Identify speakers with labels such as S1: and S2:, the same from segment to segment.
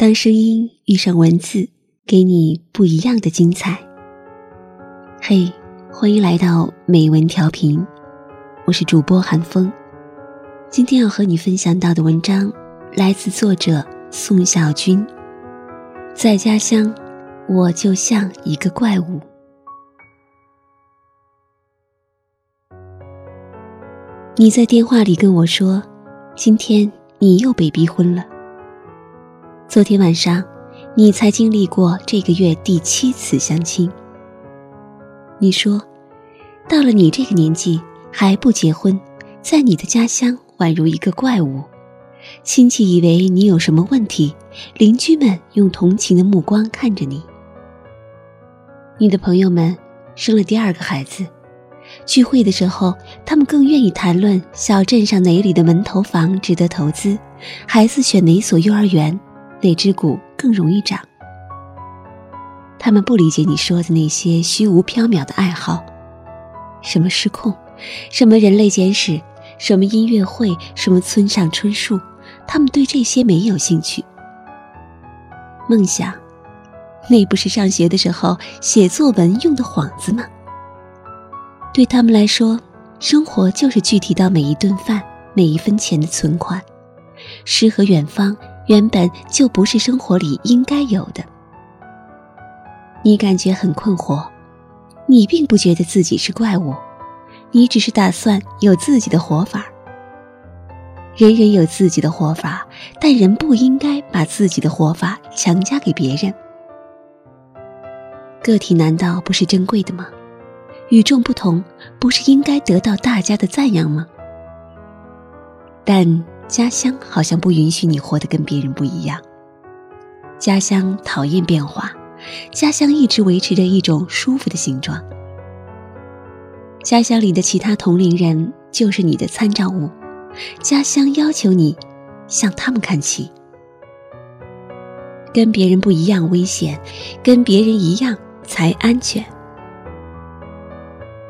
S1: 当声音遇上文字，给你不一样的精彩。嘿，欢迎来到美文调频，我是主播韩风。今天要和你分享到的文章来自作者宋小军。在家乡，我就像一个怪物。你在电话里跟我说，今天你又被逼婚了。昨天晚上，你才经历过这个月第七次相亲。你说，到了你这个年纪还不结婚，在你的家乡宛如一个怪物，亲戚以为你有什么问题，邻居们用同情的目光看着你。你的朋友们生了第二个孩子，聚会的时候，他们更愿意谈论小镇上哪里的门头房值得投资，孩子选哪所幼儿园。哪只股更容易涨？他们不理解你说的那些虚无缥缈的爱好，什么失控，什么人类简史，什么音乐会，什么村上春树，他们对这些没有兴趣。梦想，那不是上学的时候写作文用的幌子吗？对他们来说，生活就是具体到每一顿饭、每一分钱的存款，诗和远方。原本就不是生活里应该有的。你感觉很困惑，你并不觉得自己是怪物，你只是打算有自己的活法。人人有自己的活法，但人不应该把自己的活法强加给别人。个体难道不是珍贵的吗？与众不同，不是应该得到大家的赞扬吗？但。家乡好像不允许你活得跟别人不一样。家乡讨厌变化，家乡一直维持着一种舒服的形状。家乡里的其他同龄人就是你的参照物，家乡要求你向他们看齐。跟别人不一样危险，跟别人一样才安全。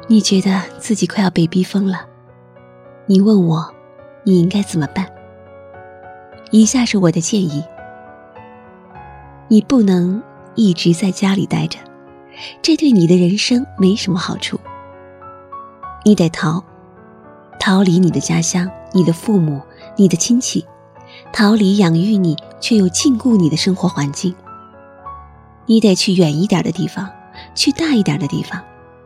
S1: 你觉得自己快要被逼疯了，你问我。你应该怎么办？以下是我的建议：你不能一直在家里待着，这对你的人生没什么好处。你得逃，逃离你的家乡、你的父母、你的亲戚，逃离养育你却又禁锢你的生活环境。你得去远一点的地方，去大一点的地方，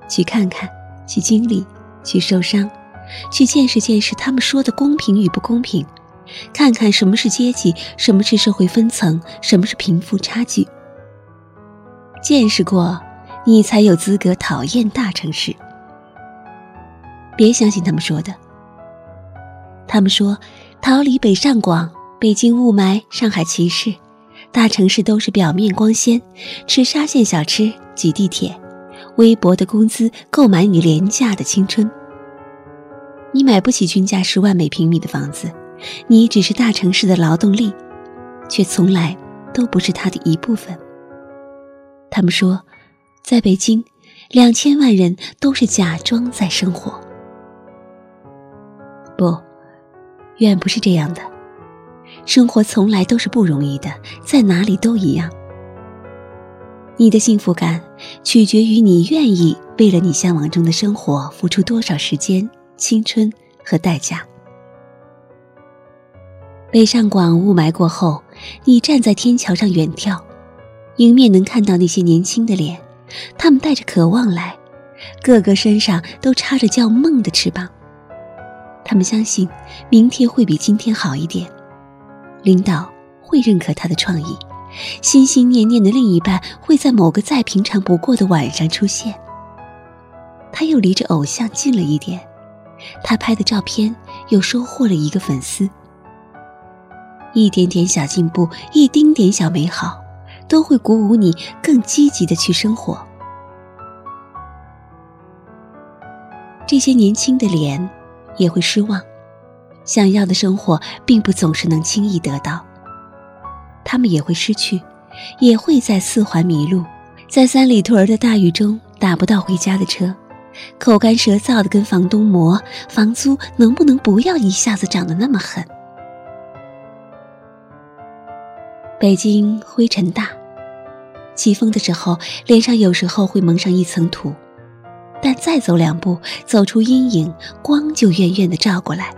S1: 去看看，去经历，去受伤。去见识见识他们说的公平与不公平，看看什么是阶级，什么是社会分层，什么是贫富差距。见识过，你才有资格讨厌大城市。别相信他们说的。他们说，逃离北上广，北京雾霾，上海歧视，大城市都是表面光鲜，吃沙县小吃，挤地铁，微薄的工资购买你廉价的青春。你买不起均价十万每平米的房子，你只是大城市的劳动力，却从来都不是它的一部分。他们说，在北京，两千万人都是假装在生活。不，远不是这样的。生活从来都是不容易的，在哪里都一样。你的幸福感取决于你愿意为了你向往中的生活付出多少时间。青春和代价。北上广雾霾过后，你站在天桥上远眺，迎面能看到那些年轻的脸，他们带着渴望来，个个身上都插着叫梦的翅膀。他们相信明天会比今天好一点，领导会认可他的创意，心心念念的另一半会在某个再平常不过的晚上出现。他又离着偶像近了一点。他拍的照片又收获了一个粉丝。一点点小进步，一丁点小美好，都会鼓舞你更积极的去生活。这些年轻的脸也会失望，想要的生活并不总是能轻易得到。他们也会失去，也会在四环迷路，在三里屯的大雨中打不到回家的车。口干舌燥的跟房东磨，房租能不能不要一下子涨得那么狠？北京灰尘大，起风的时候，脸上有时候会蒙上一层土，但再走两步，走出阴影，光就远远的照过来，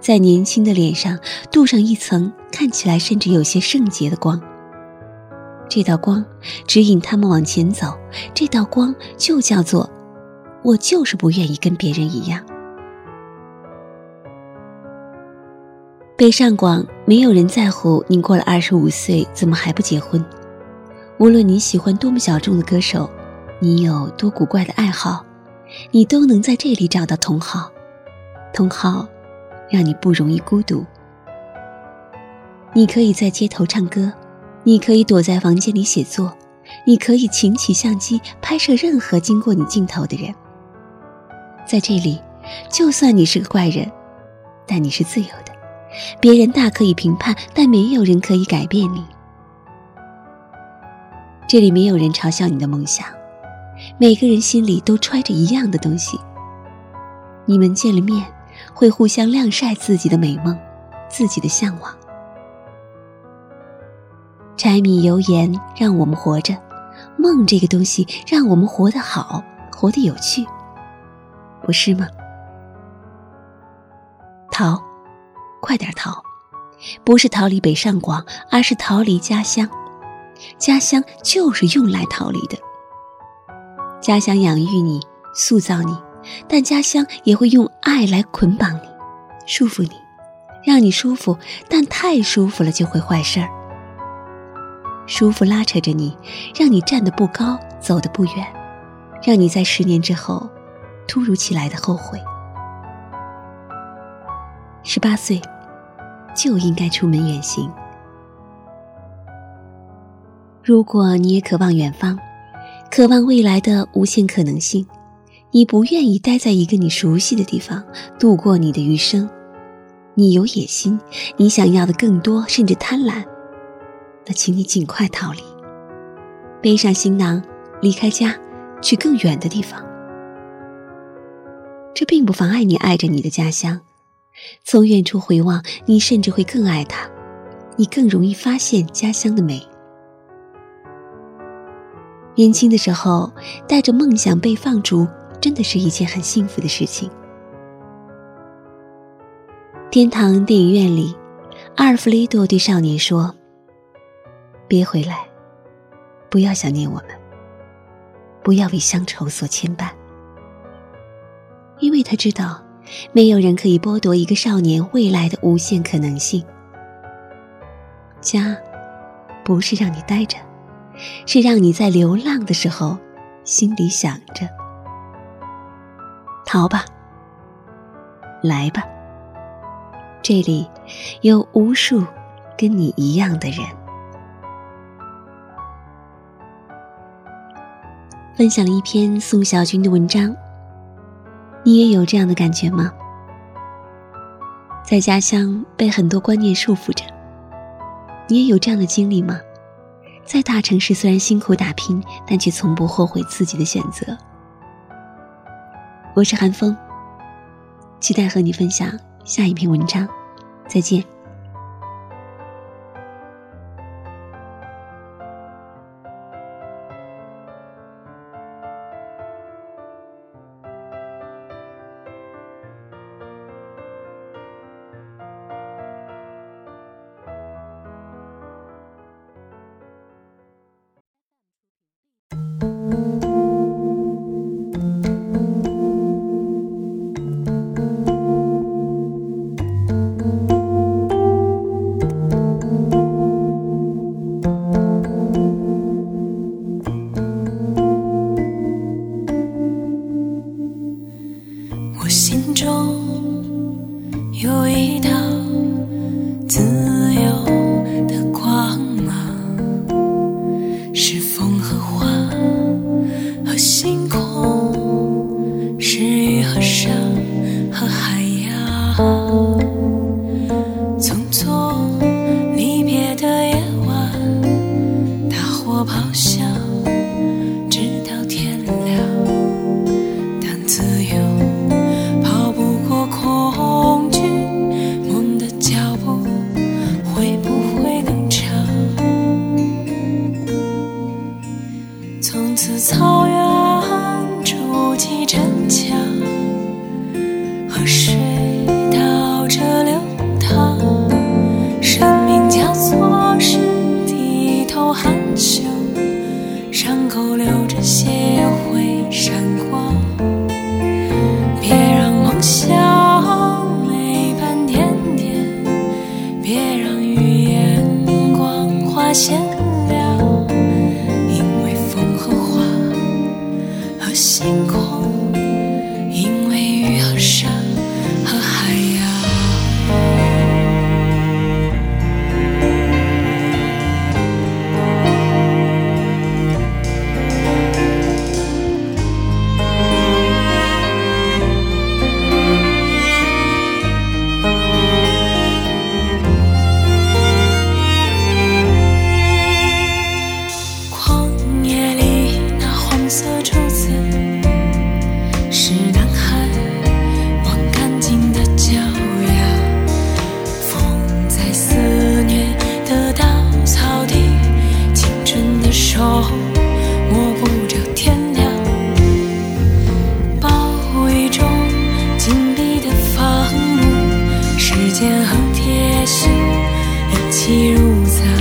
S1: 在年轻的脸上镀上一层看起来甚至有些圣洁的光。这道光指引他们往前走，这道光就叫做“我就是不愿意跟别人一样”。北上广没有人在乎你过了二十五岁怎么还不结婚。无论你喜欢多么小众的歌手，你有多古怪的爱好，你都能在这里找到同好。同好，让你不容易孤独。你可以在街头唱歌，你可以躲在房间里写作，你可以擎起相机拍摄任何经过你镜头的人。在这里，就算你是个怪人，但你是自由的。别人大可以评判，但没有人可以改变你。这里没有人嘲笑你的梦想，每个人心里都揣着一样的东西。你们见了面，会互相晾晒自己的美梦，自己的向往。柴米油盐让我们活着，梦这个东西让我们活得好，活得有趣，不是吗？逃。快点逃！不是逃离北上广，而是逃离家乡。家乡就是用来逃离的。家乡养育你，塑造你，但家乡也会用爱来捆绑你，束缚你，让你舒服，但太舒服了就会坏事儿。舒服拉扯着你，让你站得不高，走得不远，让你在十年之后，突如其来的后悔。十八岁，就应该出门远行。如果你也渴望远方，渴望未来的无限可能性，你不愿意待在一个你熟悉的地方度过你的余生，你有野心，你想要的更多，甚至贪婪，那请你尽快逃离，背上行囊，离开家，去更远的地方。这并不妨碍你爱着你的家乡。从远处回望，你甚至会更爱它，你更容易发现家乡的美。年轻的时候，带着梦想被放逐，真的是一件很幸福的事情。天堂电影院里，阿尔弗雷多对少年说：“别回来，不要想念我们，不要为乡愁所牵绊，因为他知道。”没有人可以剥夺一个少年未来的无限可能性。家，不是让你待着，是让你在流浪的时候，心里想着。逃吧，来吧，这里有无数跟你一样的人。分享了一篇宋小军的文章。你也有这样的感觉吗？在家乡被很多观念束缚着，你也有这样的经历吗？在大城市虽然辛苦打拼，但却从不后悔自己的选择。我是韩风，期待和你分享下一篇文章，再见。
S2: 江河水倒着流淌生命交错时低头含羞伤口流着血也会闪光别让梦想霉斑点点别让语言光滑鲜亮。因为风和花和星空你如在。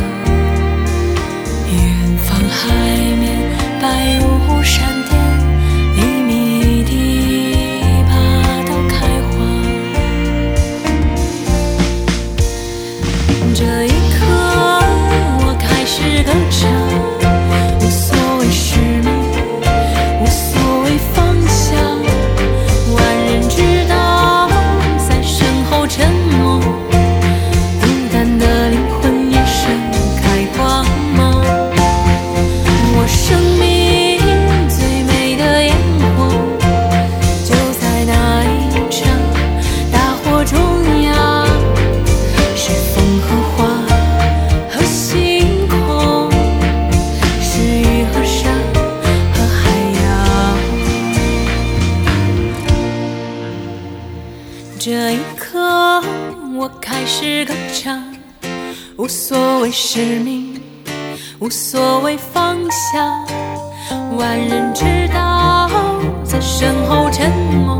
S2: 无所谓使命，无所谓方向，万人之道在身后沉默。